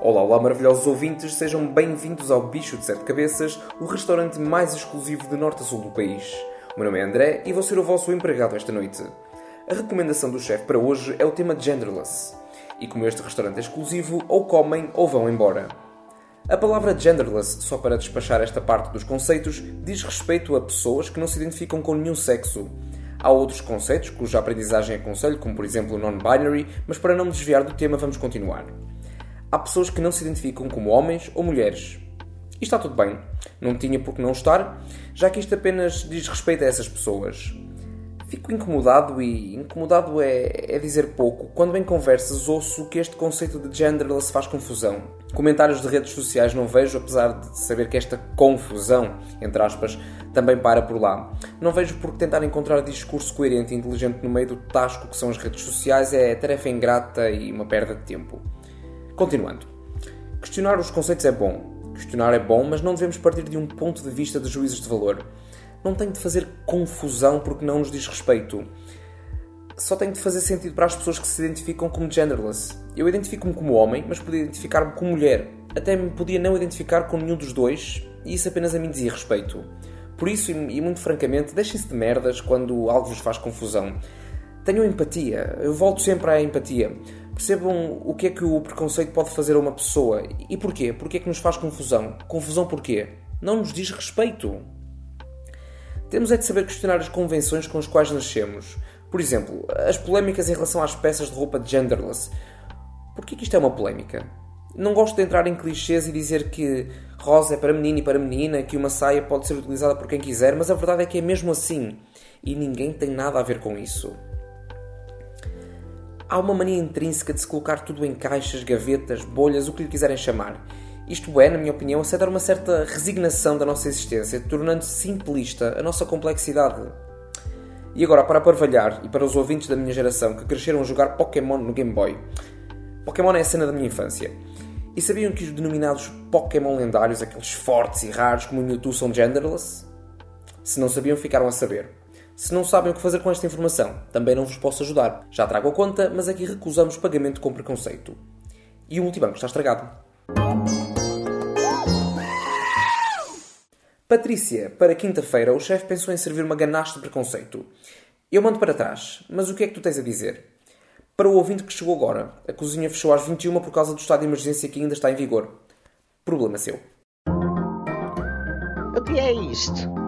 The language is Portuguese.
Olá, olá, maravilhosos ouvintes, sejam bem-vindos ao Bicho de Sete Cabeças, o restaurante mais exclusivo de norte a sul do país. O meu nome é André e vou ser o vosso empregado esta noite. A recomendação do chefe para hoje é o tema genderless. E como este restaurante é exclusivo, ou comem ou vão embora. A palavra genderless, só para despachar esta parte dos conceitos, diz respeito a pessoas que não se identificam com nenhum sexo. Há outros conceitos cuja aprendizagem aconselho, como por exemplo o non-binary, mas para não me desviar do tema vamos continuar. Há pessoas que não se identificam como homens ou mulheres. E está tudo bem, não tinha por que não estar, já que isto apenas diz respeito a essas pessoas. Fico incomodado e incomodado é, é dizer pouco. Quando em conversas ouço que este conceito de genderless faz confusão. Comentários de redes sociais não vejo, apesar de saber que esta confusão, entre aspas, também para por lá. Não vejo porque tentar encontrar discurso coerente e inteligente no meio do tasco que são as redes sociais é tarefa ingrata e uma perda de tempo. Continuando. Questionar os conceitos é bom. Questionar é bom, mas não devemos partir de um ponto de vista de juízos de valor. Não tem de fazer confusão porque não nos diz respeito. Só tem de fazer sentido para as pessoas que se identificam como genderless. Eu identifico-me como homem, mas podia identificar-me como mulher. Até me podia não identificar com nenhum dos dois, e isso apenas a mim dizia respeito. Por isso, e muito francamente, deixem-se de merdas quando algo vos faz confusão. Tenham empatia. Eu volto sempre à empatia. Percebam o que é que o preconceito pode fazer a uma pessoa. E porquê? Porquê é que nos faz confusão? Confusão porquê? Não nos diz respeito. Temos é de saber questionar as convenções com as quais nascemos. Por exemplo, as polémicas em relação às peças de roupa genderless. Porquê que isto é uma polémica? Não gosto de entrar em clichês e dizer que rosa é para menino e para menina, que uma saia pode ser utilizada por quem quiser, mas a verdade é que é mesmo assim. E ninguém tem nada a ver com isso. Há uma mania intrínseca de se colocar tudo em caixas, gavetas, bolhas, o que lhe quiserem chamar. Isto é, na minha opinião, aceitar uma certa resignação da nossa existência, tornando simplista a nossa complexidade. E agora, para parvalhar, e para os ouvintes da minha geração que cresceram a jogar Pokémon no Game Boy. Pokémon é a cena da minha infância. E sabiam que os denominados Pokémon lendários, aqueles fortes e raros como o Mewtwo, são genderless? Se não sabiam, ficaram a saber. Se não sabem o que fazer com esta informação, também não vos posso ajudar. Já trago a conta, mas aqui recusamos pagamento com preconceito. E o multibanco está estragado. Patrícia, para quinta-feira o chefe pensou em servir uma ganache de preconceito. Eu mando para trás, mas o que é que tu tens a dizer? Para o ouvinte que chegou agora, a cozinha fechou às 21 por causa do estado de emergência que ainda está em vigor. Problema seu. O que é isto?